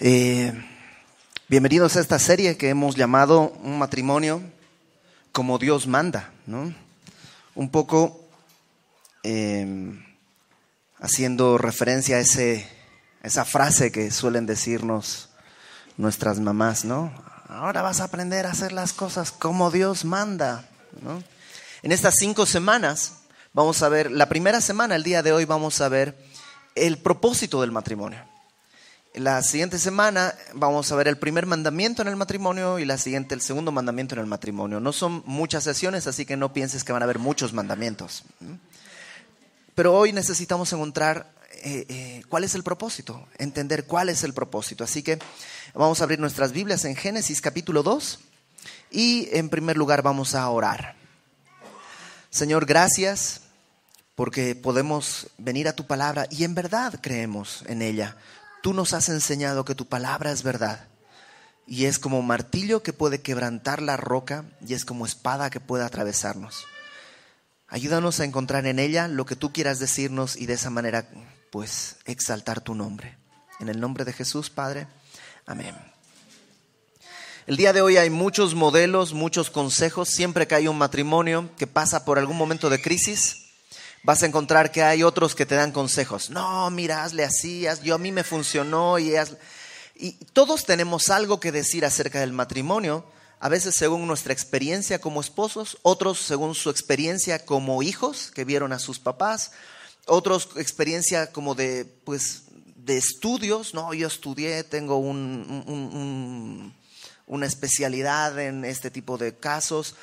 Eh, bienvenidos a esta serie que hemos llamado Un matrimonio como Dios manda, ¿no? Un poco eh, haciendo referencia a ese, esa frase que suelen decirnos nuestras mamás, ¿no? Ahora vas a aprender a hacer las cosas como Dios manda, ¿no? En estas cinco semanas vamos a ver, la primera semana, el día de hoy, vamos a ver el propósito del matrimonio. La siguiente semana vamos a ver el primer mandamiento en el matrimonio y la siguiente el segundo mandamiento en el matrimonio. No son muchas sesiones, así que no pienses que van a haber muchos mandamientos. Pero hoy necesitamos encontrar eh, eh, cuál es el propósito, entender cuál es el propósito. Así que vamos a abrir nuestras Biblias en Génesis capítulo 2 y en primer lugar vamos a orar. Señor, gracias porque podemos venir a tu palabra y en verdad creemos en ella. Tú nos has enseñado que tu palabra es verdad. Y es como martillo que puede quebrantar la roca y es como espada que puede atravesarnos. Ayúdanos a encontrar en ella lo que tú quieras decirnos y de esa manera, pues, exaltar tu nombre. En el nombre de Jesús, Padre. Amén. El día de hoy hay muchos modelos, muchos consejos. Siempre que hay un matrimonio que pasa por algún momento de crisis, vas a encontrar que hay otros que te dan consejos. No, mira, hazle así, yo a mí me funcionó y, y todos tenemos algo que decir acerca del matrimonio, a veces según nuestra experiencia como esposos, otros según su experiencia como hijos que vieron a sus papás, otros experiencia como de pues de estudios, no, yo estudié, tengo un, una especialidad en este tipo de casos.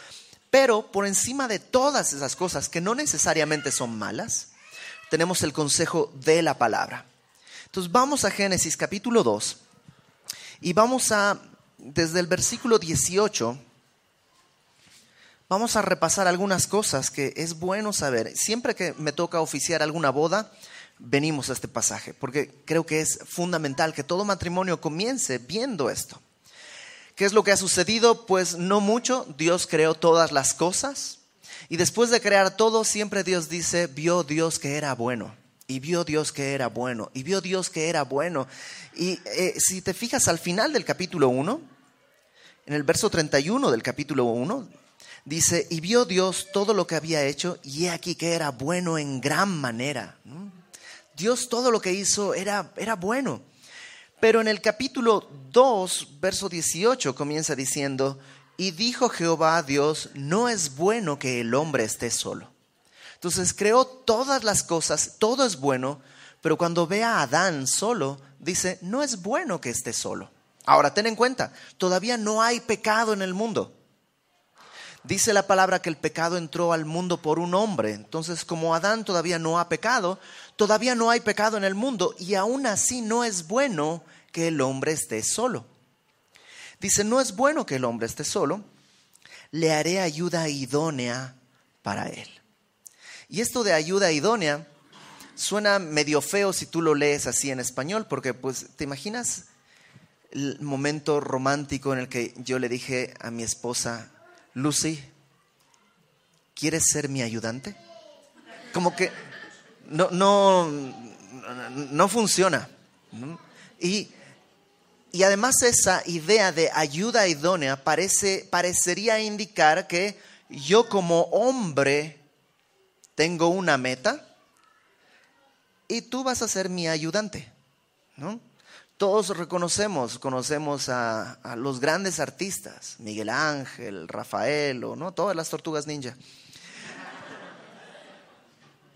Pero por encima de todas esas cosas que no necesariamente son malas, tenemos el consejo de la palabra. Entonces vamos a Génesis capítulo 2 y vamos a, desde el versículo 18, vamos a repasar algunas cosas que es bueno saber. Siempre que me toca oficiar alguna boda, venimos a este pasaje, porque creo que es fundamental que todo matrimonio comience viendo esto. ¿Qué es lo que ha sucedido? Pues no mucho. Dios creó todas las cosas. Y después de crear todo, siempre Dios dice, vio Dios que era bueno. Y vio Dios que era bueno. Y vio Dios que era bueno. Y eh, si te fijas al final del capítulo 1, en el verso 31 del capítulo 1, dice, y vio Dios todo lo que había hecho y he aquí que era bueno en gran manera. Dios todo lo que hizo era, era bueno. Pero en el capítulo 2, verso 18, comienza diciendo, y dijo Jehová a Dios, no es bueno que el hombre esté solo. Entonces creó todas las cosas, todo es bueno, pero cuando ve a Adán solo, dice, no es bueno que esté solo. Ahora, ten en cuenta, todavía no hay pecado en el mundo. Dice la palabra que el pecado entró al mundo por un hombre. Entonces, como Adán todavía no ha pecado, todavía no hay pecado en el mundo y aún así no es bueno que el hombre esté solo. Dice, no es bueno que el hombre esté solo, le haré ayuda idónea para él. Y esto de ayuda idónea suena medio feo si tú lo lees así en español, porque pues te imaginas el momento romántico en el que yo le dije a mi esposa, Lucy, ¿quieres ser mi ayudante? Como que no, no, no funciona. Y, y, además esa idea de ayuda idónea parece, parecería indicar que yo como hombre tengo una meta y tú vas a ser mi ayudante. ¿no? Todos reconocemos, conocemos a, los grandes artistas, Miguel Ángel, Rafael, o ¿no? todas las tortugas ninja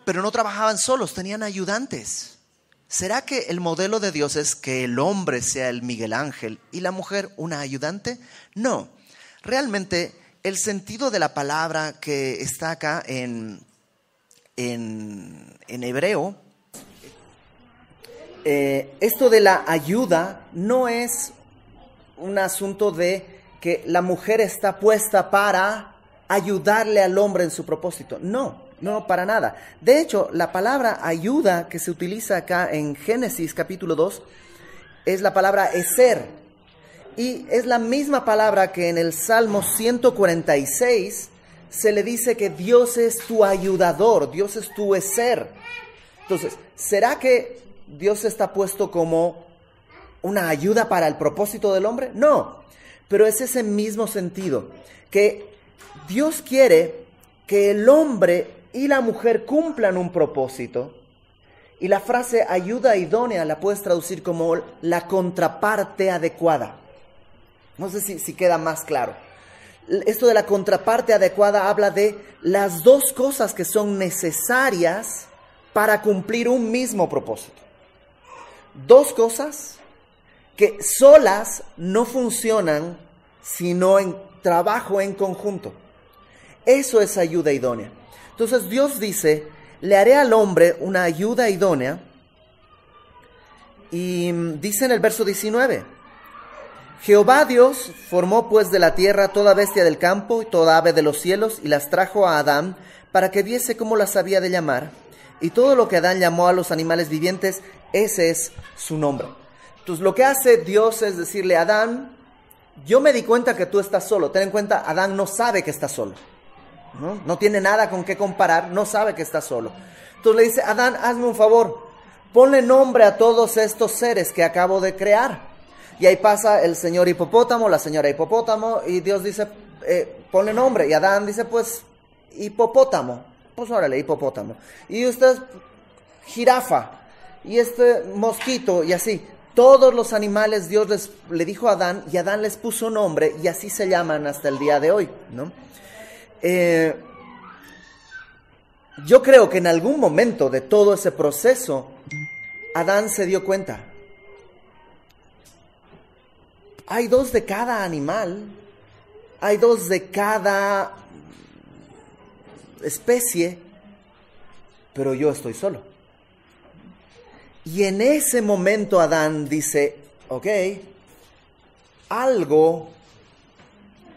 pero no trabajaban solos, tenían ayudantes. ¿Será que el modelo de Dios es que el hombre sea el Miguel Ángel y la mujer una ayudante? No. Realmente el sentido de la palabra que está acá en, en, hebreo, eh, esto de la ayuda no es un asunto de que la mujer está puesta para ayudarle al hombre en su propósito. No, no, para nada. De hecho, la palabra ayuda que se utiliza acá en Génesis capítulo 2 es la palabra eser. Y es la misma palabra que en el Salmo 146 se le dice que Dios es tu ayudador, Dios es tu eser. Entonces, ¿será que Dios está puesto como una ayuda para el propósito del hombre? No, pero es ese mismo sentido, que Dios quiere que el hombre y la mujer cumplan un propósito. Y la frase ayuda idónea la puedes traducir como la contraparte adecuada. No sé si, si queda más claro. Esto de la contraparte adecuada habla de las dos cosas que son necesarias para cumplir un mismo propósito. Dos cosas que solas no funcionan sino en trabajo en conjunto. Eso es ayuda idónea. Entonces Dios dice, le haré al hombre una ayuda idónea. Y dice en el verso 19, Jehová Dios formó pues de la tierra toda bestia del campo y toda ave de los cielos y las trajo a Adán para que viese cómo las había de llamar. Y todo lo que Adán llamó a los animales vivientes, ese es su nombre. Entonces lo que hace Dios es decirle a Adán, yo me di cuenta que tú estás solo. Ten en cuenta, Adán no sabe que está solo. ¿No? tiene nada con qué comparar, no sabe que está solo. Entonces le dice, Adán, hazme un favor, ponle nombre a todos estos seres que acabo de crear. Y ahí pasa el señor hipopótamo, la señora hipopótamo, y Dios dice, eh, ponle nombre. Y Adán dice, pues, hipopótamo. Pues órale, hipopótamo. Y usted, jirafa. Y este mosquito, y así todos los animales Dios les, le dijo a Adán y Adán les puso nombre y así se llaman hasta el día de hoy, ¿no? Eh, yo creo que en algún momento de todo ese proceso, Adán se dio cuenta. Hay dos de cada animal, hay dos de cada especie, pero yo estoy solo. Y en ese momento Adán dice, ok, algo,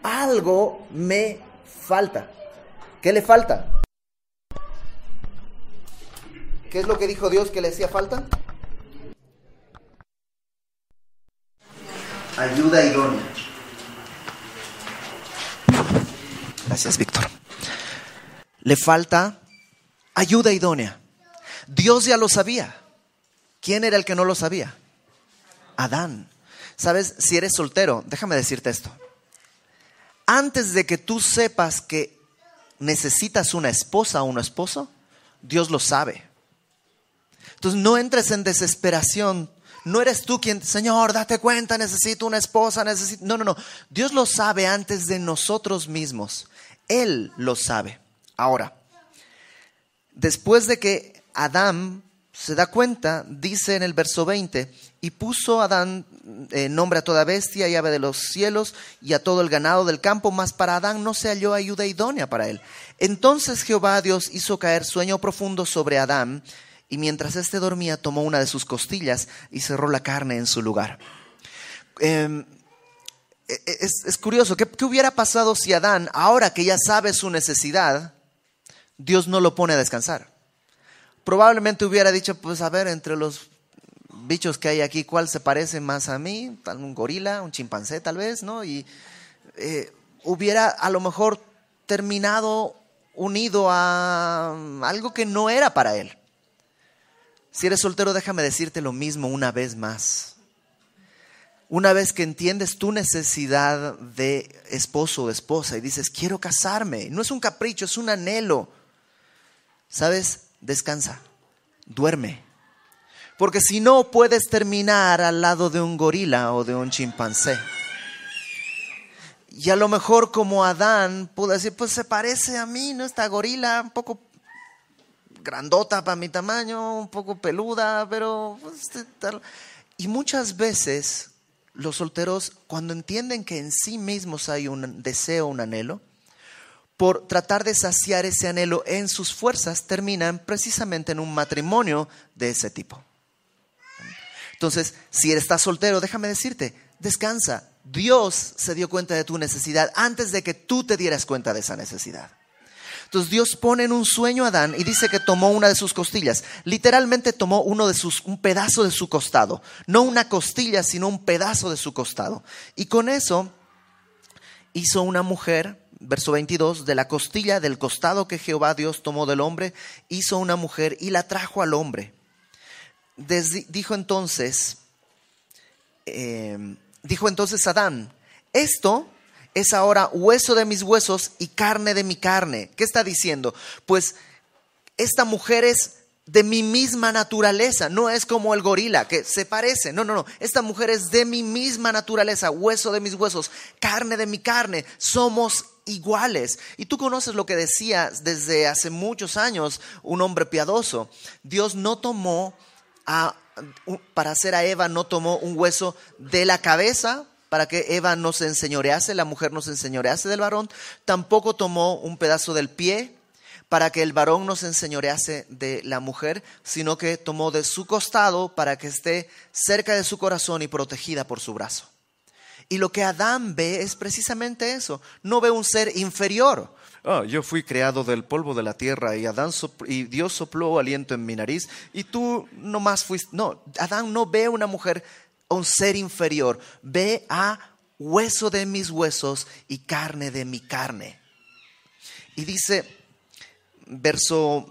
algo me falta. ¿Qué le falta? ¿Qué es lo que dijo Dios que le hacía falta? Ayuda idónea. Gracias, Víctor. Le falta ayuda idónea. Dios ya lo sabía. ¿Quién era el que no lo sabía? Adán. ¿Sabes? Si eres soltero, déjame decirte esto. Antes de que tú sepas que necesitas una esposa o un esposo, Dios lo sabe. Entonces no entres en desesperación. No eres tú quien, Señor, date cuenta, necesito una esposa, necesito... No, no, no. Dios lo sabe antes de nosotros mismos. Él lo sabe. Ahora, después de que Adán se da cuenta, dice en el verso 20, y puso Adán eh, nombre a toda bestia y ave de los cielos y a todo el ganado del campo, mas para Adán no se halló ayuda idónea para él. Entonces Jehová Dios hizo caer sueño profundo sobre Adán, y mientras éste dormía tomó una de sus costillas y cerró la carne en su lugar. Em, e, e, es, curioso, ¿qué, ¿qué hubiera pasado si Adán, ahora que ya sabe su necesidad, Dios no lo pone a descansar? Probablemente hubiera dicho, pues a ver, entre los bichos que hay aquí, ¿cuál se parece más a mí? Un gorila, un chimpancé tal vez, ¿no? Y eh, hubiera a lo mejor terminado unido a algo que no era para él. Si eres soltero, déjame decirte lo mismo una vez más. Una vez que entiendes tu necesidad de esposo o esposa y dices, quiero casarme, no es un capricho, es un anhelo. ¿Sabes? Descansa, duerme. Porque si no, puedes terminar al lado de un gorila o de un chimpancé. Y a lo mejor como Adán pudo decir, pues se parece a mí, ¿no? Esta gorila, un poco grandota para mi tamaño, un poco peluda, pero... Pues, y muchas veces los solteros, cuando entienden que en sí mismos hay un deseo, un anhelo, por tratar de saciar ese anhelo en sus fuerzas, terminan precisamente en un matrimonio de ese tipo. Entonces, si estás soltero, déjame decirte, descansa. Dios se dio cuenta de tu necesidad antes de que tú te dieras cuenta de esa necesidad. Entonces Dios pone en un sueño a Adán y dice que tomó una de sus costillas. Literalmente tomó uno de sus, un pedazo de su costado. No una costilla, sino un pedazo de su costado. Y con eso hizo una mujer verso 22, de la costilla del costado que Jehová Dios tomó del hombre, hizo una mujer y la trajo al hombre. dijo entonces, eh, dijo entonces Adán, esto es ahora hueso de mis huesos y carne de mi carne. ¿Qué está diciendo? Pues esta mujer es de mi misma naturaleza, no es como el gorila que se parece, no, no, no, esta mujer es de mi misma naturaleza, hueso de mis huesos, carne de mi carne, somos iguales. Y tú conoces lo que decía desde hace muchos años un hombre piadoso, Dios no tomó a, para hacer a Eva, no tomó un hueso de la cabeza para que Eva no se enseñorease, la mujer no se enseñorease del varón, tampoco tomó un pedazo del pie para que el varón no se enseñorease de la mujer, sino que tomó de su costado para que esté cerca de su corazón y protegida por su brazo. Y lo que Adán ve es precisamente eso. No ve un ser inferior. Ah, yo fui creado del polvo de la tierra y, Adán y Dios sopló aliento en mi nariz y tú nomás fuiste. No, Adán no ve una mujer, un ser inferior. Ve a hueso de mis huesos y carne de mi carne. Y dice, verso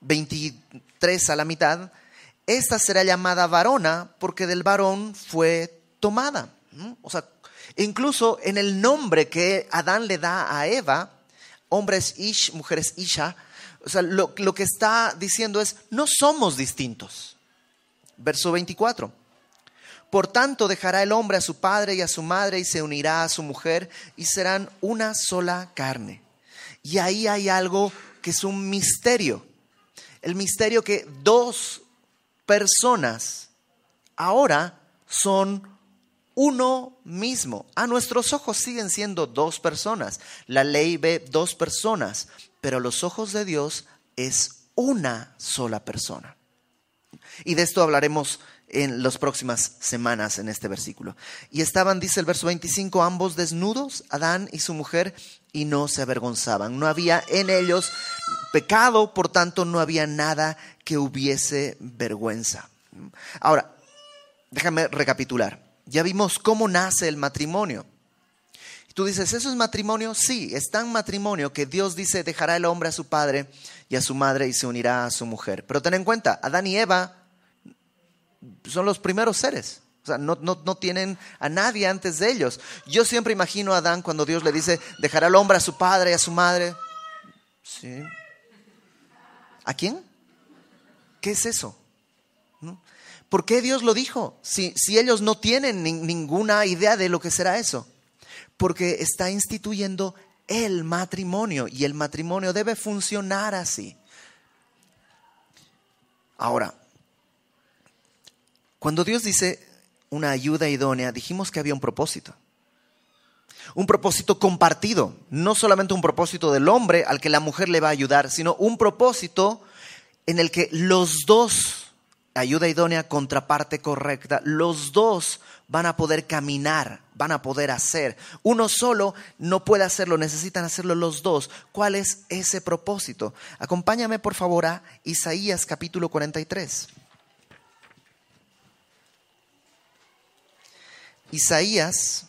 23 em, a la mitad, esta será llamada varona porque del varón fue tomada. O sea, incluso en el nombre que Adán le da a Eva, hombres ish, mujeres isha, o sea, lo, lo que está diciendo es, no somos distintos. Verso 24. Por tanto, dejará el hombre a su padre y a su madre y se unirá a su mujer y serán una sola carne. Y ahí hay algo que es un misterio. El misterio que dos personas ahora son uno mismo. A nuestros ojos siguen siendo dos personas. La ley ve dos personas, pero los ojos de Dios es una sola persona. Y de esto hablaremos en las próximas semanas en este versículo. Y estaban, dice el verso 25, ambos desnudos, Adán y su mujer, y no se avergonzaban. No había en ellos pecado, por tanto no había nada que hubiese vergüenza. Ahora, déjame recapitular. Ya vimos cómo nace el matrimonio. Tú dices, ¿eso es matrimonio? Sí, es tan matrimonio que Dios dice, dejará el hombre a su padre y a su madre y se unirá a su mujer. Pero ten en cuenta, Adán y Eva son los primeros seres. O sea, no, tienen a nadie antes de ellos. Yo siempre imagino a Adán cuando Dios le dice, dejará al hombre a su padre y a su madre. Sí. ¿A quién? ¿Qué es eso? ¿Por qué Dios lo dijo? Si, si ellos no tienen ninguna idea de lo que será eso. Porque está instituyendo el matrimonio y el matrimonio debe funcionar así. Ahora, cuando Dios dice una ayuda idónea, dijimos que había un propósito. Un propósito compartido, no solamente un propósito del hombre al que la mujer le va a ayudar, sino un propósito en el que los dos, ayuda idónea, contraparte correcta, los dos van a poder caminar, van a poder hacer. Uno solo no puede hacerlo, necesitan hacerlo los dos. ¿Cuál es ese propósito? Acompáñame por favor a Isaías capítulo 43. Isaías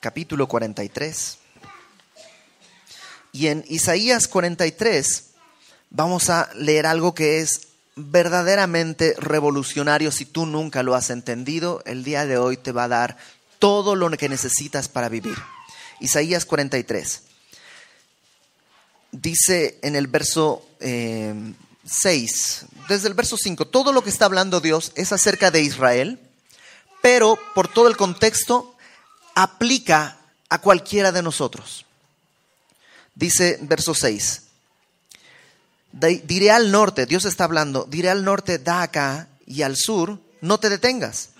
capítulo 43. Y en Isaías 43 vamos a leer algo que es verdaderamente revolucionario. Si tú nunca lo has entendido, el día de hoy te va a dar todo lo que necesitas para vivir. Isaías 43. Dice en el verso eh, 6, desde el verso 5, todo lo que está hablando Dios es acerca de Israel, pero por todo el contexto aplica a cualquiera de nosotros. Dice verso 6, diré al norte, Dios está hablando, diré al norte, da acá, y al sur, no te detengas.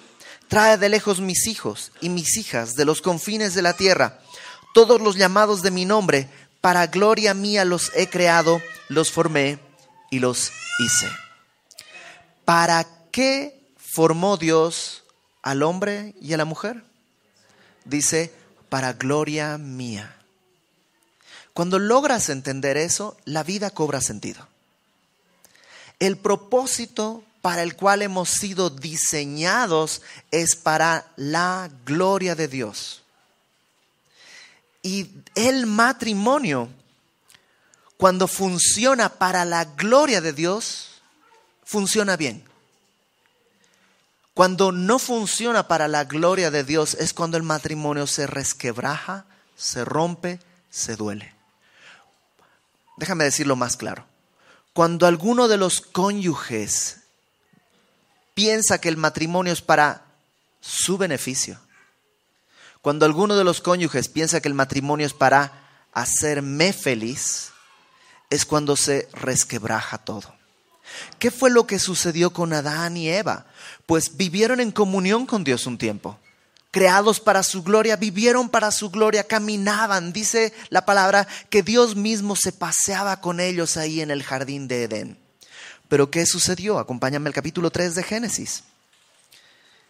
Trae de lejos mis hijos y mis hijas de los confines de la tierra, todos los llamados de mi nombre, para gloria mía los he creado, los formé y los hice. ¿Para qué formó Dios al hombre y a la mujer? Dice, para gloria mía. Cuando logras entender eso, la vida cobra sentido. El propósito para el cual hemos sido diseñados es para la gloria de Dios. Y el matrimonio cuando funciona para la gloria de Dios, funciona bien. Cuando no funciona para la gloria de Dios es cuando el matrimonio se resquebraja, se rompe, se duele. Déjame decirlo más claro. Cuando alguno de los cónyuges piensa que el matrimonio es para su beneficio, cuando alguno de los cónyuges piensa que el matrimonio es para hacerme feliz, es cuando se resquebraja todo. ¿Qué fue lo que sucedió con Adán y Eva? Pues vivieron en comunión con Dios un tiempo. Creados para su gloria, vivieron para su gloria, caminaban. Dice la palabra que Dios mismo se paseaba con ellos ahí en el jardín de Edén. Pero ¿qué sucedió? Acompáñame al capítulo 3 de Génesis.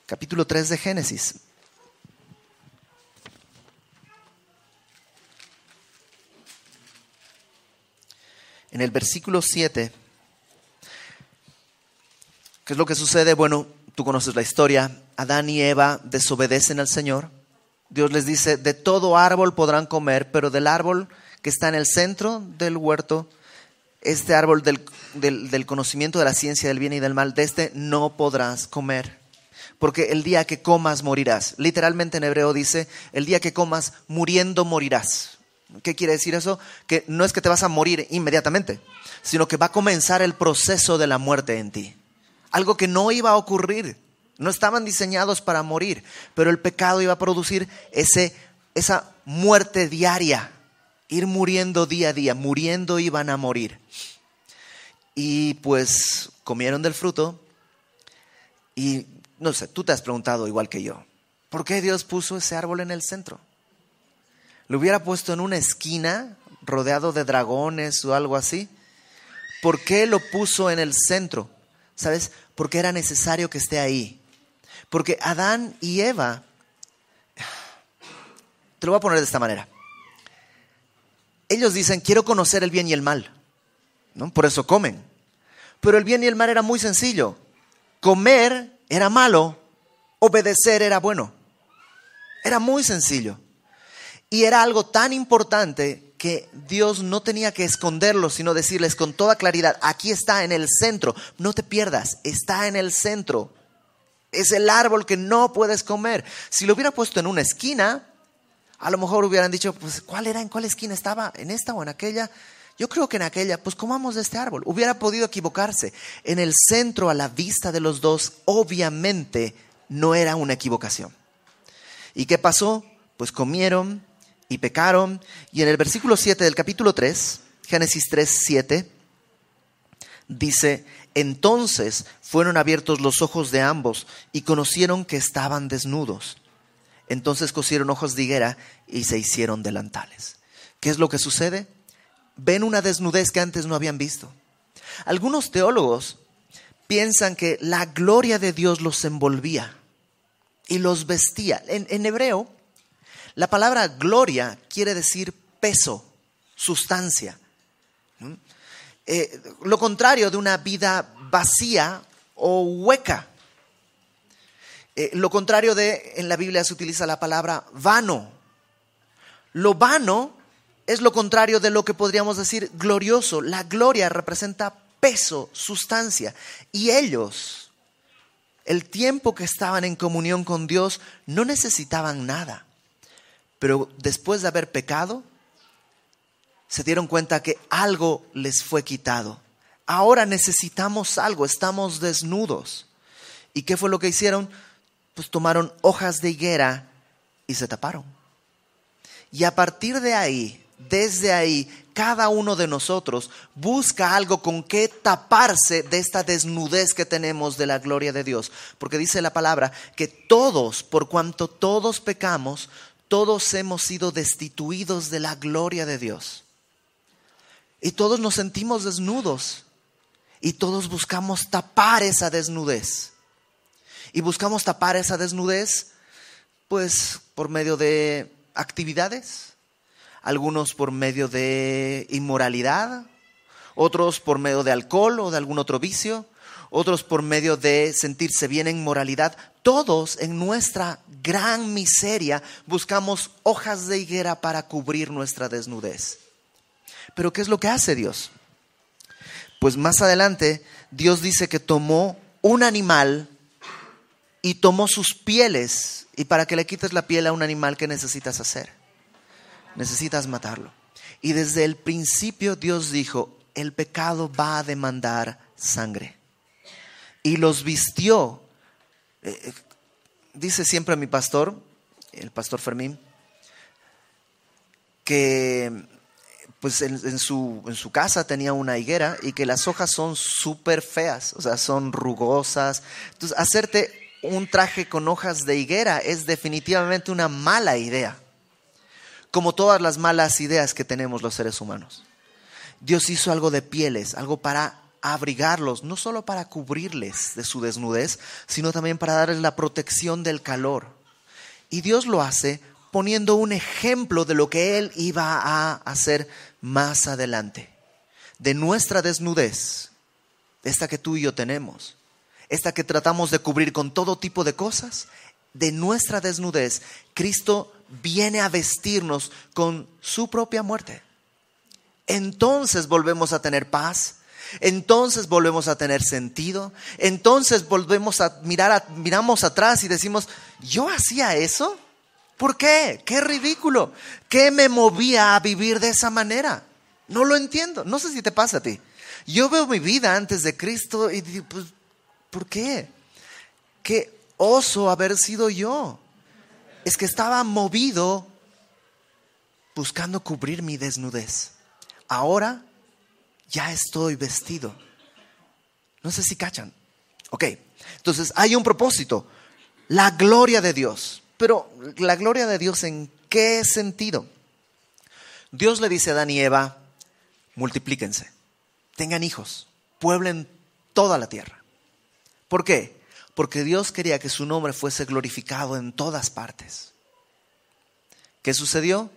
Capítulo 3 de Génesis. En el versículo 7 ¿Qué es lo que sucede? Bueno, tú conoces la historia. Adán y Eva desobedecen al Señor. Dios les dice, de todo árbol podrán comer, pero del árbol que está en el centro del huerto, este árbol del, del, conocimiento de la ciencia del bien y del mal, de este no podrás comer. Porque el día que comas morirás. Literalmente en hebreo dice, el día que comas muriendo morirás. ¿Qué quiere decir eso? Que no es que te vas a morir inmediatamente, sino que va a comenzar el proceso de la muerte en ti algo que no iba a ocurrir. No estaban diseñados para morir, pero el pecado iba a producir ese, esa muerte diaria, ir muriendo día a día, muriendo iban a morir. Y pues comieron del fruto y no sé, tú te has preguntado igual que yo, ¿por qué Dios puso ese árbol en el centro? ¿Lo hubiera puesto en una esquina rodeado de dragones o algo así? ¿Por qué lo puso en el centro? ¿Sabes? Porque era necesario que esté ahí. Porque Adán y Eva, te lo voy a poner de esta manera. Ellos dicen, quiero conocer el bien y el mal. ¿no? Por eso comen. Pero el bien y el mal era muy sencillo. Comer era malo, obedecer era bueno. Era muy sencillo. Y era algo tan importante que Dios no tenía que esconderlo, sino decirles con toda claridad, aquí está en el centro, no te pierdas, está en el centro. Es el árbol que no puedes comer. Si lo hubiera puesto en una esquina, a lo mejor hubieran dicho, pues, ¿cuál era? ¿En cuál esquina estaba? ¿En esta o en aquella? Yo creo que en aquella, pues comamos de este árbol. Hubiera podido equivocarse. En el centro, a la vista de los dos, obviamente no era una equivocación. ¿Y qué pasó? Pues comieron, y pecaron. Y en el versículo 7 del capítulo 3, Génesis 3, 7, dice, entonces fueron abiertos los ojos de ambos y conocieron que estaban desnudos. Entonces cosieron ojos de higuera y se hicieron delantales. ¿Qué es lo que sucede? Ven una desnudez que antes no habían visto. Algunos teólogos piensan que la gloria de Dios los envolvía y los vestía. En, en hebreo, la palabra gloria quiere decir peso, sustancia. Eh, lo contrario de una vida vacía o hueca. Eh, lo contrario de, en la Biblia se utiliza la palabra vano. Lo vano es lo contrario de lo que podríamos decir glorioso. La gloria representa peso, sustancia. Y ellos, el tiempo que estaban en comunión con Dios, no necesitaban nada. Pero después de haber pecado, se dieron cuenta que algo les fue quitado. Ahora necesitamos algo, estamos desnudos. ¿Y qué fue lo que hicieron? Pues tomaron hojas de higuera y se taparon. Y a partir de ahí, desde ahí, cada uno de nosotros busca algo con que taparse de esta desnudez que tenemos de la gloria de Dios. Porque dice la palabra que todos, por cuanto todos pecamos, todos hemos sido destituidos de la gloria de Dios. Y todos nos sentimos desnudos. Y todos buscamos tapar esa desnudez. Y buscamos tapar esa desnudez, pues, por medio de actividades. Algunos por medio de inmoralidad. Otros por medio de alcohol o de algún otro vicio otros por medio de sentirse bien en moralidad. Todos en nuestra gran miseria buscamos hojas de higuera para cubrir nuestra desnudez. Pero ¿qué es lo que hace Dios? Pues más adelante Dios dice que tomó un animal y tomó sus pieles. Y para que le quites la piel a un animal, ¿qué necesitas hacer? Necesitas matarlo. Y desde el principio Dios dijo, el pecado va a demandar sangre. Y los vistió. Eh, eh, dice siempre mi pastor, el pastor Fermín, que pues en, su, en, su, casa tenía una higuera y que las hojas son súper feas, o sea, son rugosas. Entonces, hacerte un traje con hojas de higuera es definitivamente una mala idea, como todas las malas ideas que tenemos los seres humanos. Dios hizo algo de pieles, algo para abrigarlos, no solo para cubrirles de su desnudez, sino también para darles la protección del calor. Y Dios lo hace poniendo un ejemplo de lo que Él iba a hacer más adelante. De nuestra desnudez, esta que tú y yo tenemos, esta que tratamos de cubrir con todo tipo de cosas, de nuestra desnudez, Cristo viene a vestirnos con su propia muerte. Entonces volvemos a tener paz, entonces volvemos a tener sentido, entonces volvemos a mirar, miramos atrás y decimos, ¿yo hacía eso? ¿Por qué? Qué ridículo. ¿Qué me movía a vivir de esa manera? No lo entiendo. No sé si te pasa a ti. Yo veo mi vida antes de Cristo y digo, pues, ¿por qué? Qué oso haber sido yo. Es que estaba movido buscando cubrir mi desnudez. Ahora ya estoy vestido. No sé si cachan. Ok, entonces hay un propósito, la gloria de Dios. Pero la gloria de Dios en qué sentido? Dios le dice a Adán y Eva, multiplíquense, tengan hijos, pueblen toda la tierra. ¿Por qué? Porque Dios quería que su nombre fuese glorificado en todas partes. ¿Qué sucedió?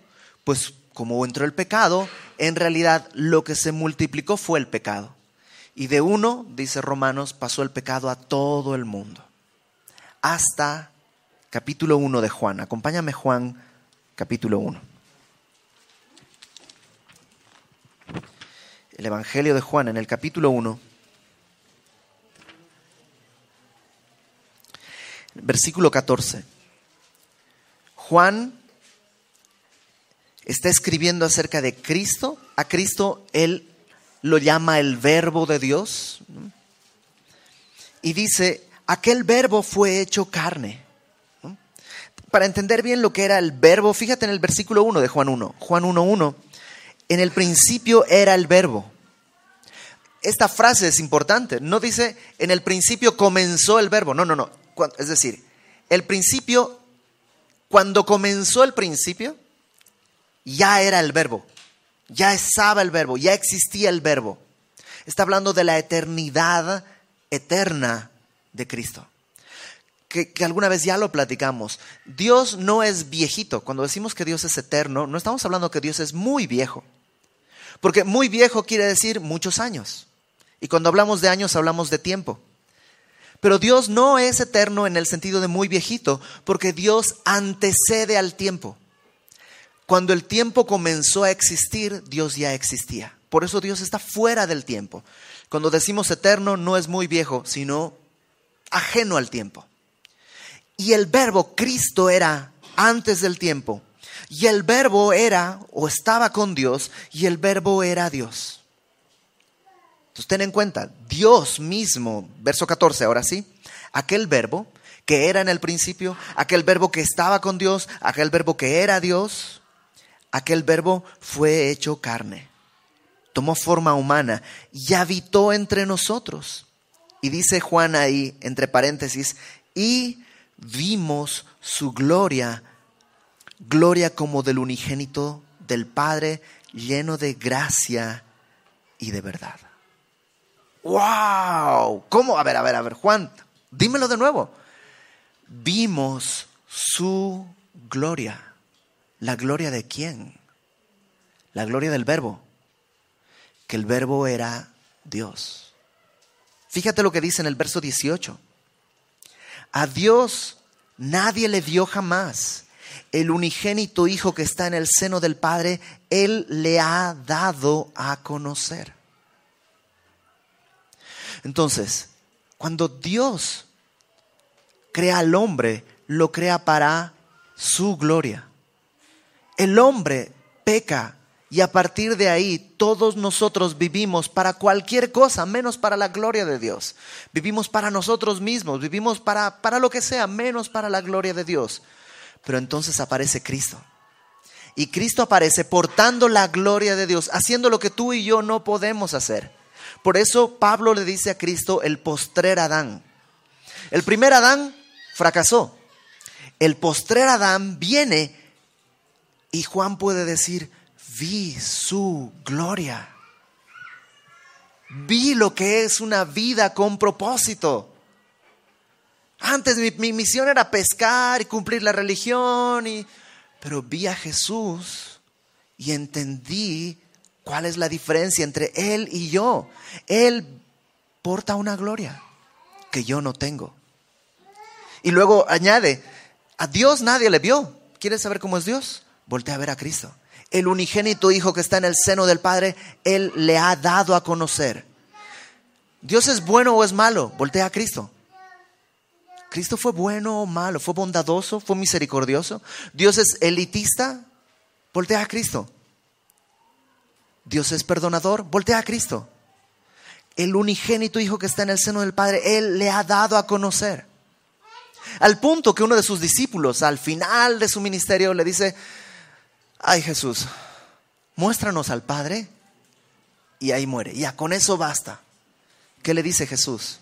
Pues como entró el pecado, en realidad lo que se multiplicó fue el pecado. Y de uno, dice Romanos, pasó el pecado a todo el mundo. Hasta capítulo 1 de Juan. Acompáñame Juan, capítulo 1. El Evangelio de Juan en el capítulo 1. Versículo 14. Juan está escribiendo acerca de Cristo. A Cristo él lo llama el verbo de Dios. Y dice, aquel verbo fue hecho carne para entender bien lo que era el verbo, fíjate en el versículo 1 de Juan 1, Juan 1.1, en el principio era el verbo. Esta frase es importante, no dice en el principio comenzó el verbo, no, no, no, es decir, el principio, cuando comenzó el principio, ya era el verbo, ya estaba el verbo, ya existía el verbo. Está hablando de la eternidad eterna de Cristo que, alguna vez ya lo platicamos. Dios no es viejito. Cuando decimos que Dios es eterno, no estamos hablando que Dios es muy viejo. Porque muy viejo quiere decir muchos años. Y cuando hablamos de años hablamos de tiempo. Pero Dios no es eterno en el sentido de muy viejito, porque Dios antecede al tiempo. Cuando el tiempo comenzó a existir, Dios ya existía. Por eso Dios está fuera del tiempo. Cuando decimos eterno, no es muy viejo, sino ajeno al tiempo. Y el verbo Cristo era antes del tiempo. Y el verbo era o estaba con Dios y el verbo era Dios. Entonces ten en cuenta, Dios mismo, verso 14, ahora sí, aquel verbo que era en el principio, aquel verbo que estaba con Dios, aquel verbo que era Dios, aquel verbo fue hecho carne, tomó forma humana y habitó entre nosotros. Y dice Juan ahí, entre paréntesis, y vimos su gloria, gloria como del unigénito del Padre, lleno de gracia y de verdad. ¡Wow! ¿Cómo? A ver, a ver, a ver, Juan, dímelo de nuevo. Vimos su gloria. ¿La gloria de quién? La gloria del verbo. Que el verbo era Dios. Fíjate lo que dice en el verso 18. A Dios nadie le dio jamás. El unigénito Hijo que está en el seno del Padre, Él le ha dado a conocer. Entonces, cuando Dios crea al hombre, lo crea para su gloria. El hombre peca y a partir de ahí todos nosotros vivimos para cualquier cosa, menos para la gloria de Dios. Vivimos para nosotros mismos, vivimos para, para lo que sea, menos para la gloria de Dios. Pero entonces aparece Cristo. Y Cristo aparece portando la gloria de Dios, haciendo lo que tú y yo no podemos hacer. Por eso Pablo le dice a Cristo el postrer Adán. El primer Adán fracasó. El postrer Adán viene y Juan puede decir, vi su gloria. Vi lo que es una vida con propósito. Antes mi, misión era pescar y cumplir la religión, y, pero vi a Jesús y entendí cuál es la diferencia entre Él y yo. Él porta una gloria que yo no tengo. Y luego añade, a Dios nadie le vio. ¿Quieres saber cómo es Dios? Voltea a ver a Cristo el unigénito Hijo que está en el seno del Padre, Él le ha dado a conocer. ¿Dios es bueno o es malo? Voltea a Cristo. ¿Cristo fue bueno o malo? ¿Fue bondadoso? ¿Fue misericordioso? ¿Dios es elitista? Voltea a Cristo. ¿Dios es perdonador? Voltea a Cristo. El unigénito Hijo que está en el seno del Padre, Él le ha dado a conocer. Al punto que uno de sus discípulos, al final de su ministerio, le dice, ay Jesús, muéstranos al Padre y ahí muere. Ya, con eso basta. ¿Qué le dice Jesús?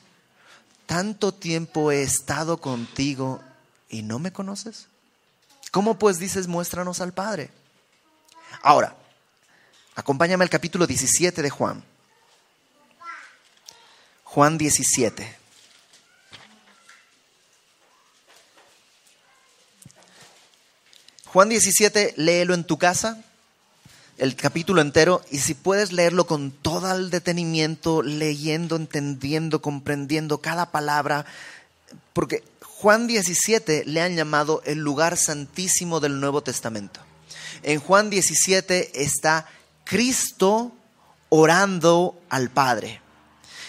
Tanto tiempo he estado contigo y no me conoces. ¿Cómo pues dices muéstranos al Padre? Ahora, acompáñame al capítulo 17 de Juan. Juan 17. Juan 17, léelo en tu casa, el capítulo entero, y si puedes leerlo con todo el detenimiento, leyendo, entendiendo, comprendiendo cada palabra, porque Juan 17 le han llamado el lugar santísimo del Nuevo Testamento. En Juan 17 está Cristo orando al Padre.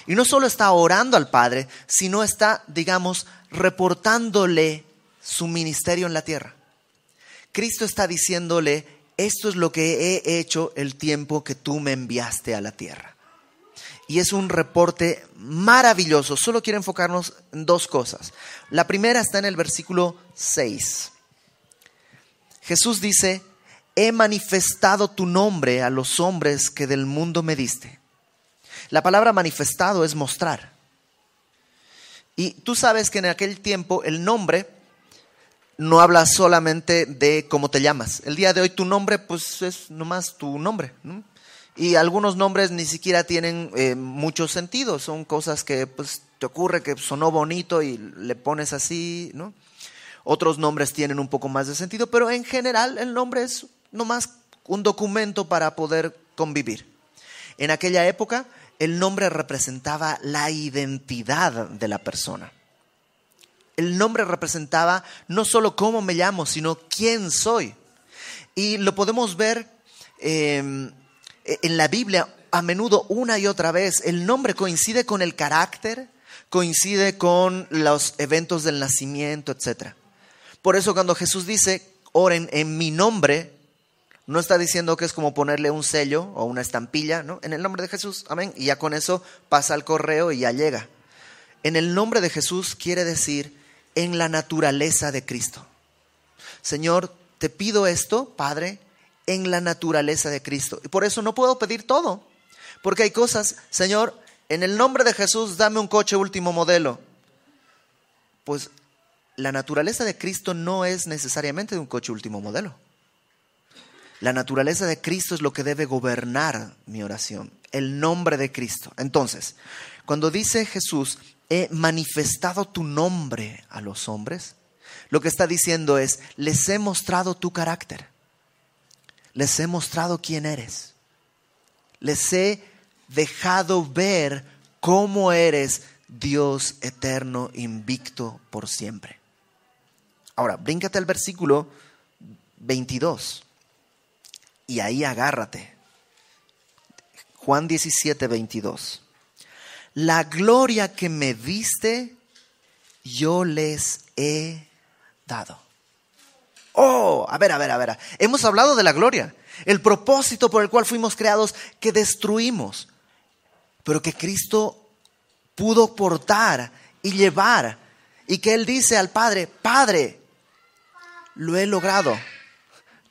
Y no solo está orando al Padre, sino está, digamos, reportándole su ministerio en la tierra. Cristo está diciéndole, esto es lo que he hecho el tiempo que tú me enviaste a la tierra. Y es un reporte maravilloso. Solo quiero enfocarnos en dos cosas. La primera está en el versículo 6. Jesús dice, he manifestado tu nombre a los hombres que del mundo me diste. La palabra manifestado es mostrar. Y tú sabes que en aquel tiempo el nombre no habla solamente de cómo te llamas. El día de hoy tu nombre, pues es nomás tu nombre. Y algunos nombres ni siquiera tienen eh, mucho sentido. Son cosas que pues, te ocurre que sonó bonito y le pones así, ¿no? Otros nombres tienen un poco más de sentido, pero en general el nombre es nomás un documento para poder convivir. En aquella época el nombre representaba la identidad de la persona el nombre representaba no solo cómo me llamo, sino quién soy. Y lo podemos ver em, en la Biblia a menudo una y otra vez. El nombre coincide con el carácter, coincide con los eventos del nacimiento, etc. Por eso cuando Jesús dice, oren en mi nombre, no está diciendo que es como ponerle un sello o una estampilla, ¿no? En el nombre de Jesús, amén. Y ya con eso pasa al correo y ya llega. En el nombre de Jesús quiere decir en la naturaleza de Cristo. Señor, te pido esto, Padre, en la naturaleza de Cristo. Y por eso no puedo pedir todo, porque hay cosas, Señor, en el nombre de Jesús, dame un coche último modelo. Pues la naturaleza de Cristo no es necesariamente de un coche último modelo. La naturaleza de Cristo es lo que debe gobernar mi oración, el nombre de Cristo. Entonces, cuando dice Jesús, he manifestado tu nombre a los hombres, lo que está diciendo es, les he mostrado tu carácter, les he mostrado quién eres, les he dejado ver cómo eres Dios eterno, invicto por siempre. Ahora, bríncate al versículo 22 y ahí agárrate. Juan 17, 22. La gloria que me diste, yo les he dado. Oh, a ver, a ver, a ver. Hemos hablado de la gloria, el propósito por el cual fuimos creados que destruimos, pero que Cristo pudo portar y llevar y que Él dice al Padre, Padre, lo he logrado.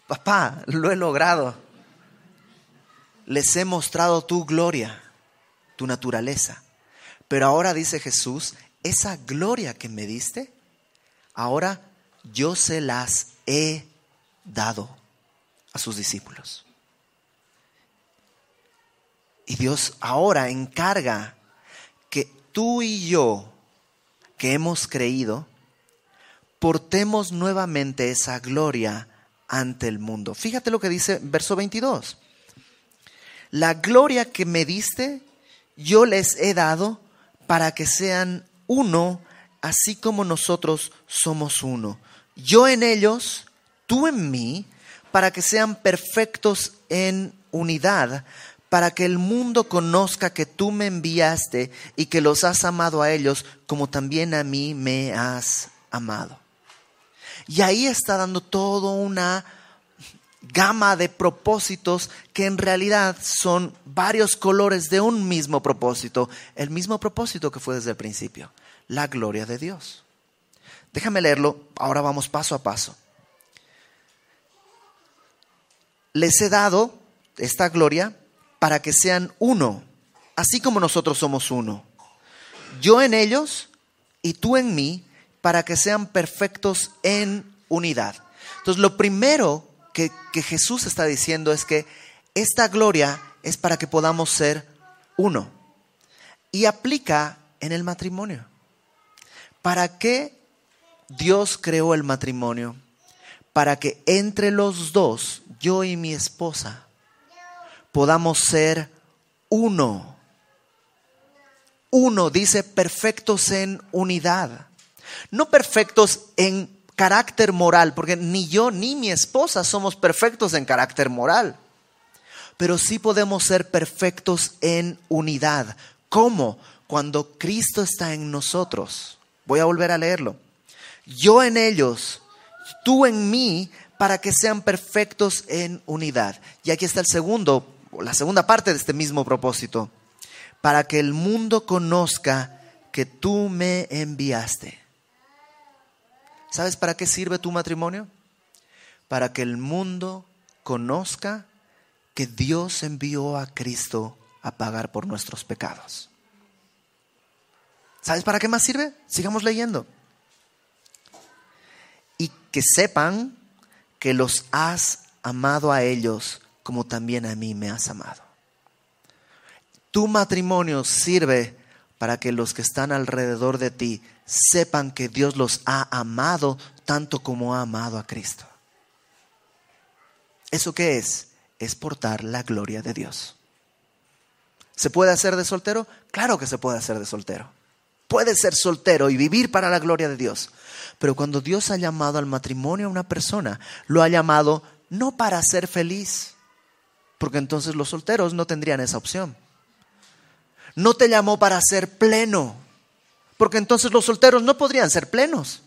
Papá, lo he logrado. Les he mostrado tu gloria, tu naturaleza. Pero ahora dice Jesús, esa gloria que me diste, ahora yo se las he dado a sus discípulos. Y Dios ahora encarga que tú y yo, que hemos creído, portemos nuevamente esa gloria ante el mundo. Fíjate lo que dice verso 22. La gloria que me diste, yo les he dado para que sean uno, así como nosotros somos uno. Yo en ellos, tú en mí, para que sean perfectos en unidad, para que el mundo conozca que tú me enviaste y que los has amado a ellos como también a mí me has amado. Y ahí está dando toda una gama de propósitos que en realidad son varios colores de un mismo propósito, el mismo propósito que fue desde el principio, la gloria de Dios. Déjame leerlo, ahora vamos paso a paso. Les he dado esta gloria para que sean uno, así como nosotros somos uno. Yo en ellos y tú en mí, para que sean perfectos en unidad. Entonces, lo primero que, Jesús está diciendo es que esta gloria es para que podamos ser uno. Y aplica en el matrimonio. ¿Para qué Dios creó el matrimonio? Para que entre los dos, yo y mi esposa, podamos ser uno. Uno, dice, perfectos en unidad. No perfectos en carácter moral, porque ni yo ni mi esposa somos perfectos en carácter moral, pero sí podemos ser perfectos en unidad. ¿Cómo? Cuando Cristo está en nosotros. Voy a volver a leerlo. Yo en ellos, tú en mí, para que sean perfectos en unidad. Y aquí está el segundo, la segunda parte de este mismo propósito. Para que el mundo conozca que tú me enviaste. ¿Sabes para qué sirve tu matrimonio? Para que el mundo conozca que Dios envió a Cristo a pagar por nuestros pecados. ¿Sabes para qué más sirve? Sigamos leyendo. Y que sepan que los has amado a ellos como también a mí me has amado. Tu matrimonio sirve para que los que están alrededor de ti sepan que Dios los ha amado tanto como ha amado a Cristo. ¿Eso qué es? Es portar la gloria de Dios. ¿Se puede hacer de soltero? Claro que se puede hacer de soltero. Puede ser soltero y vivir para la gloria de Dios. Pero cuando Dios ha llamado al matrimonio a una persona, lo ha llamado no para ser feliz, porque entonces los solteros no tendrían esa opción. No te llamó para ser pleno, porque entonces los solteros no podrían ser plenos.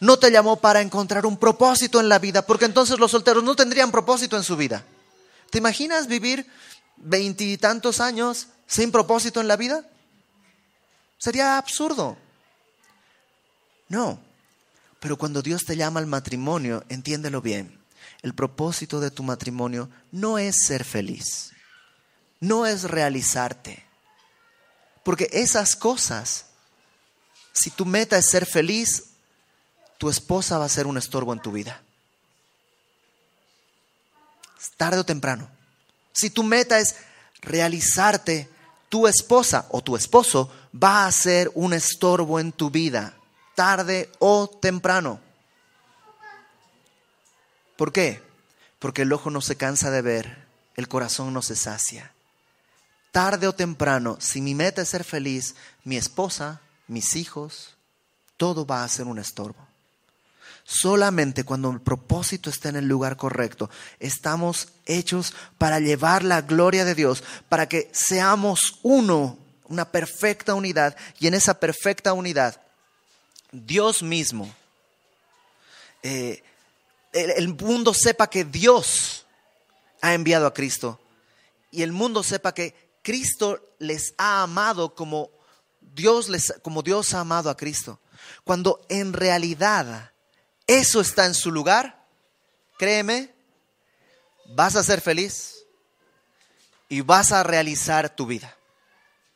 No te llamó para encontrar un propósito en la vida, porque entonces los solteros no tendrían propósito en su vida. ¿Te imaginas vivir veintitantos años sin propósito en la vida? Sería absurdo. No, pero cuando Dios te llama al matrimonio, entiéndelo bien. El propósito de tu matrimonio no es ser feliz, no es realizarte, porque esas cosas si tu meta es ser feliz, tu esposa va a ser un estorbo en tu vida. Tarde o temprano. Si tu meta es realizarte, tu esposa o tu esposo va a ser un estorbo en tu vida, tarde o temprano. ¿Por qué? Porque el ojo no se cansa de ver, el corazón no se sacia. Tarde o temprano, si mi meta es ser feliz, mi esposa mis hijos, todo va a ser un estorbo. Solamente cuando el propósito está en el lugar correcto, estamos hechos para llevar la gloria de Dios, para que seamos uno, una perfecta unidad, y en esa perfecta unidad, Dios mismo, eh, el mundo sepa que Dios ha enviado a Cristo, y el mundo sepa que Cristo les ha amado como Dios, les, como Dios ha amado a Cristo. Cuando en realidad eso está en su lugar, créeme, vas a ser feliz y vas a realizar tu vida.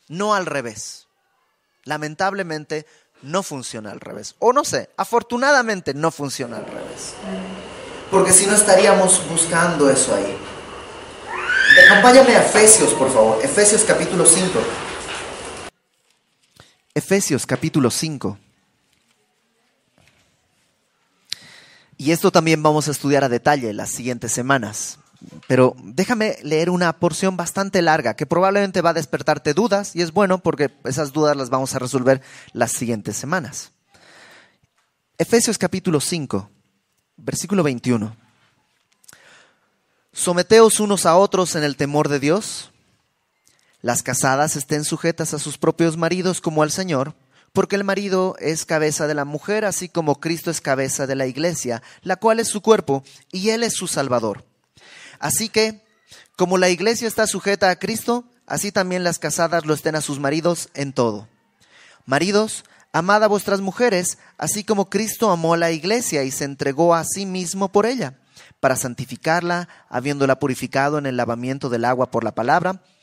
No al revés. Lamentablemente no funciona al revés. O no sé, afortunadamente no funciona al revés. Porque si no estaríamos buscando eso ahí. Acompáñame a Efesios, por favor. Efesios capítulo 5. Efesios capítulo 5. Y esto también vamos a estudiar a detalle las siguientes semanas. Pero déjame leer una porción bastante larga que probablemente va a despertarte dudas y es bueno porque esas dudas las vamos a resolver las siguientes semanas. Efesios capítulo 5, versículo 21. Someteos unos a otros en el temor de Dios. Las casadas estén sujetas a sus propios maridos como al Señor, porque el marido es cabeza de la mujer, así como Cristo es cabeza de la iglesia, la cual es su cuerpo, y Él es su Salvador. Así que, como la iglesia está sujeta a Cristo, así también las casadas lo estén a sus maridos en todo. Maridos, amad a vuestras mujeres, así como Cristo amó a la iglesia y se entregó a sí mismo por ella, para santificarla, habiéndola purificado en el lavamiento del agua por la palabra,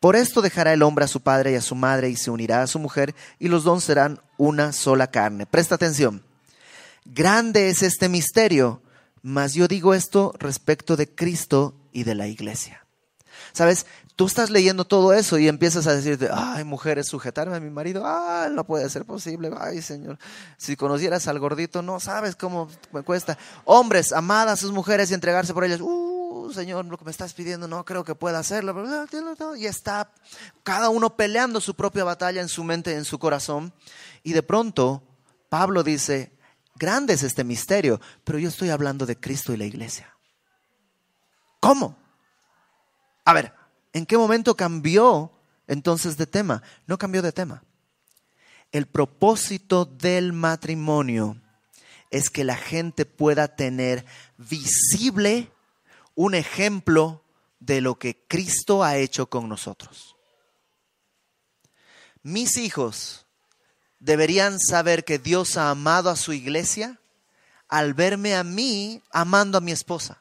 Por esto dejará el hombre a su padre y a su madre y se unirá a su mujer y los dos serán una sola carne. Presta atención. Grande es este misterio, mas yo digo esto respecto de Cristo y de la iglesia. ¿Sabes? Tú estás leyendo todo eso y empiezas a decirte, ay, mujeres, sujetarme a mi marido, ay, no puede ser posible, ay, Señor. Si conocieras al gordito, no sabes cómo me cuesta. Hombres, amad a sus mujeres y entregarse por ellas. Uh, Señor, lo que me estás pidiendo no creo que pueda hacerlo. Y está cada uno peleando su propia batalla en su mente, en su corazón. Y de pronto, Pablo dice, grande es este misterio, pero yo estoy hablando de Cristo y la iglesia. ¿Cómo? A ver, ¿en qué momento cambió entonces de tema? No cambió de tema. El propósito del matrimonio es que la gente pueda tener visible un ejemplo de lo que Cristo ha hecho con nosotros. Mis hijos deberían saber que Dios ha amado a su iglesia al verme a mí amando a mi esposa.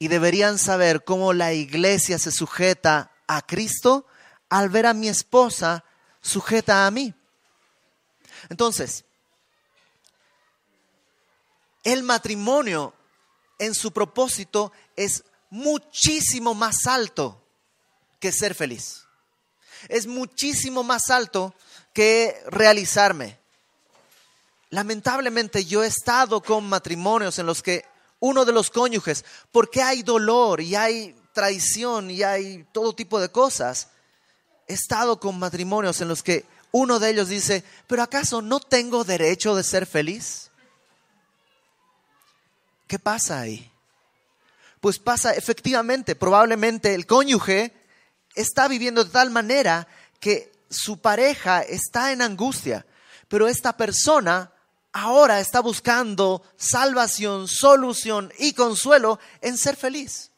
Y deberían saber cómo la iglesia se sujeta a Cristo al ver a mi esposa sujeta a mí. Entonces, el matrimonio en su propósito es muchísimo más alto que ser feliz. Es muchísimo más alto que realizarme. Lamentablemente yo he estado con matrimonios en los que uno de los cónyuges, porque hay dolor y hay traición y hay todo tipo de cosas, he estado con matrimonios en los que uno de ellos dice, pero ¿acaso no tengo derecho de ser feliz? ¿Qué pasa ahí? Pues pasa efectivamente, probablemente el cónyuge está viviendo de tal manera que su pareja está en angustia, pero esta persona ahora está buscando salvación, solución y consuelo en ser feliz.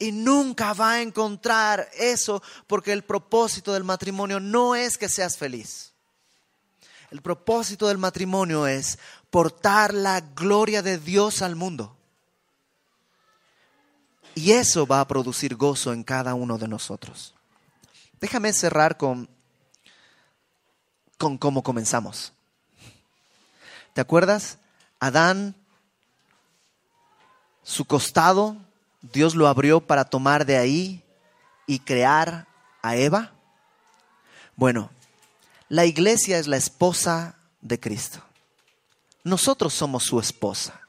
Y nunca va a encontrar eso porque el propósito del matrimonio no es que seas feliz. El propósito del matrimonio es la gloria de Dios al mundo. Y eso va a producir gozo en cada uno de nosotros. Déjame cerrar con, con cómo comenzamos. ¿Te acuerdas? Adán, su costado, Dios lo abrió para tomar de ahí y crear a Eva. Bueno, La iglesia es la esposa de Cristo. Nosotros somos su esposa.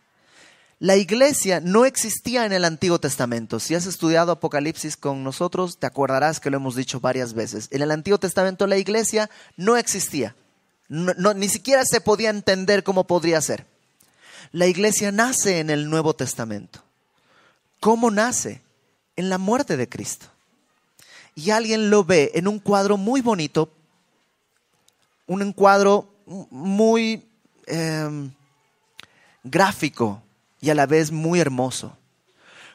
La iglesia no existía en el Antiguo Testamento. Si has estudiado Apocalipsis con nosotros, te acordarás que lo hemos dicho varias veces. En el Antiguo Testamento la iglesia no existía. ni siquiera se podía entender cómo podría ser. La iglesia nace en el Nuevo Testamento. ¿Cómo nace? En la muerte de Cristo. Y alguien lo ve en un cuadro muy bonito, un cuadro muy em, gráfico, y a la vez muy hermoso.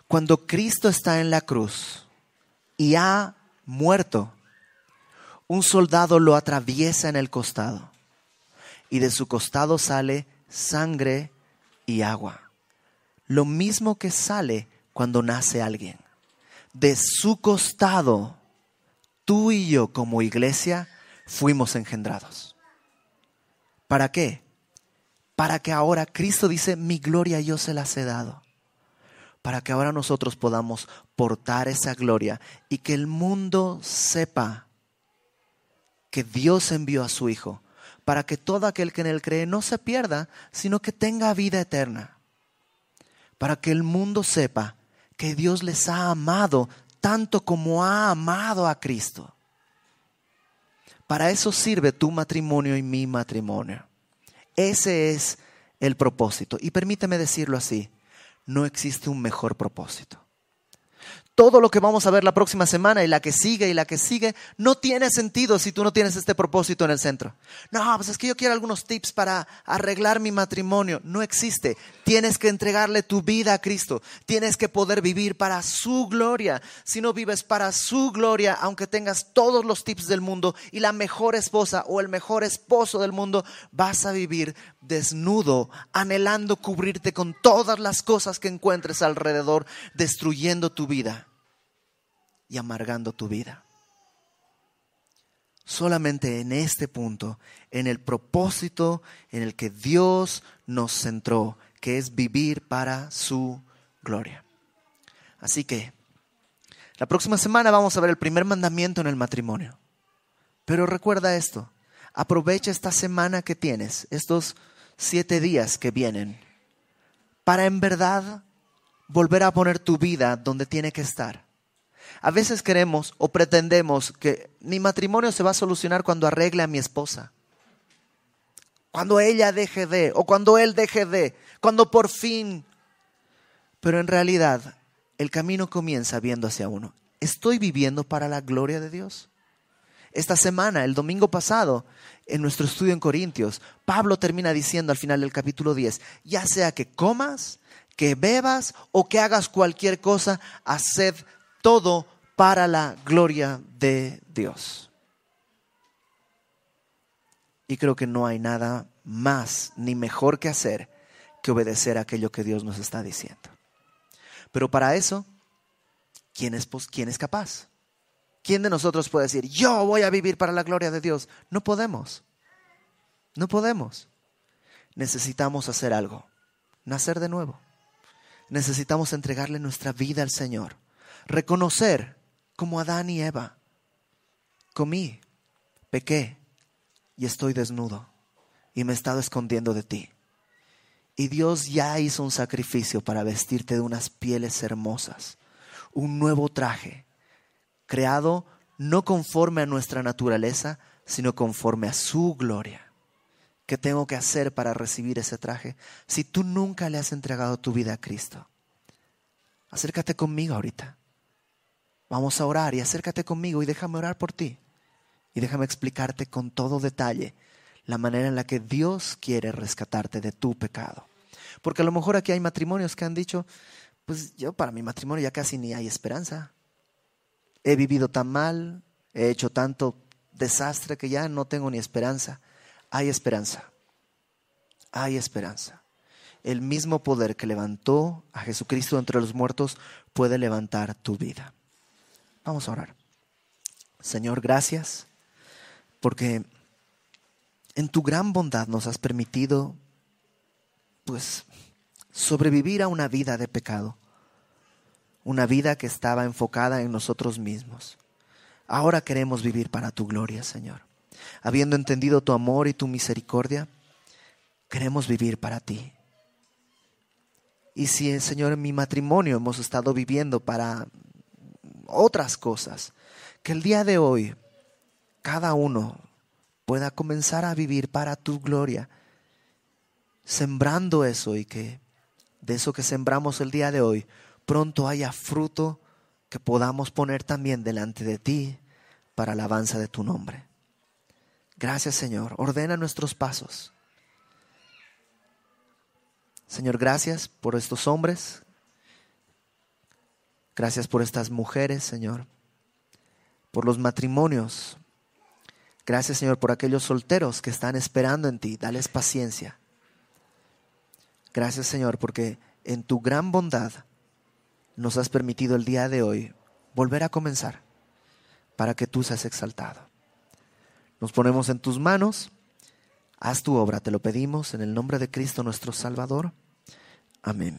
Cuando Cristo está en la cruz y ha muerto, un soldado lo atraviesa en el costado y de su costado sale sangre y agua. Lo mismo que sale cuando nace alguien. De su costado, tú y yo como iglesia fuimos engendrados. ¿Para qué? Para que ahora Cristo dice, mi gloria yo se las he dado, para que ahora nosotros podamos portar esa gloria y que el mundo sepa que Dios envió a su Hijo, para que todo aquel que en Él cree no se pierda, sino que tenga vida eterna, para que el mundo sepa que Dios les ha amado tanto como ha amado a Cristo. Para eso sirve tu matrimonio y mi matrimonio. Ese es el propósito. Y permíteme decirlo así, no existe un mejor propósito todo lo que vamos a ver la próxima semana y la que sigue y la que sigue no tiene sentido si tú no tienes este propósito en el centro. No, pues es que yo quiero algunos tips para arreglar mi matrimonio. No existe. Tienes que entregarle tu vida a Cristo. Tienes que poder vivir para su gloria. Si no vives para su gloria, aunque tengas todos los tips del mundo y la mejor esposa o el mejor esposo del mundo, vas a vivir desnudo, anhelando cubrirte con todas las cosas que encuentres alrededor, destruyendo tu vida y amargando tu vida. Solamente en este punto, en el propósito en el que Dios nos centró, que es vivir para su gloria. Así que, la próxima semana vamos a ver el primer mandamiento en el matrimonio. Pero recuerda esto, aprovecha esta semana que tienes, estos siete días que vienen, para en verdad volver a poner tu vida donde tiene que estar a veces queremos o pretendemos que mi matrimonio se va a solucionar cuando arregle a mi esposa. Cuando ella deje de, o cuando él deje de, cuando por fin. Pero en realidad el camino comienza viendo hacia uno. ¿Estoy viviendo para la gloria de Dios? Esta semana, el domingo pasado, en nuestro estudio en Corintios, Pablo termina diciendo al final del capítulo 10, ya sea que comas, que bebas o que hagas cualquier cosa, haced todo para la gloria de Dios. Y creo que no hay nada más ni mejor que hacer que obedecer aquello que Dios nos está diciendo. Pero para eso, ¿quién es, quién es capaz? ¿Quién de nosotros puede decir, yo voy a vivir para la gloria de Dios? No podemos. No podemos. Necesitamos hacer algo. Nacer de nuevo. Necesitamos entregarle nuestra vida al Señor reconocer como Adán y Eva, comí, pequé y estoy desnudo y me he estado escondiendo de ti. Y Dios ya hizo un sacrificio para vestirte de unas pieles hermosas, un nuevo traje, creado no conforme a nuestra naturaleza, sino conforme a su gloria. ¿Qué tengo que hacer para recibir ese traje si tú nunca le has entregado tu vida a Cristo? Acércate conmigo ahorita. Vamos a orar y acércate conmigo y déjame orar por ti. Y déjame explicarte con todo detalle la manera en la que Dios quiere rescatarte de tu pecado. Porque a lo mejor aquí hay matrimonios que han dicho, pues yo para mi matrimonio ya casi ni hay esperanza. He vivido tan mal, he hecho tanto desastre que ya no tengo ni esperanza. Hay esperanza. Hay esperanza. El mismo poder que levantó a Jesucristo entre los muertos puede levantar tu vida. Vamos a orar. Señor, gracias porque en tu gran bondad nos has permitido pues sobrevivir a una vida de pecado, una vida que estaba enfocada en nosotros mismos. Ahora queremos vivir para tu gloria, Señor. habiendo entendido tu amor y tu misericordia, queremos vivir para ti. Y si, Señor, en mi matrimonio hemos estado viviendo para otras cosas, que el día de hoy cada uno pueda comenzar a vivir para tu gloria, sembrando eso y que de eso que sembramos el día de hoy, pronto haya fruto que podamos poner también delante de ti para alabanza de tu nombre. Gracias Señor, ordena nuestros pasos. Señor, gracias por estos hombres. Gracias por estas mujeres, Señor. Por los matrimonios. Gracias, Señor, por aquellos solteros que están esperando en ti. Dales paciencia. Gracias, Señor, porque en tu gran bondad nos has permitido el día de hoy volver a comenzar para que tú seas exaltado. Nos ponemos en tus manos. Haz tu obra, te lo pedimos en el nombre de Cristo nuestro Salvador. Amén.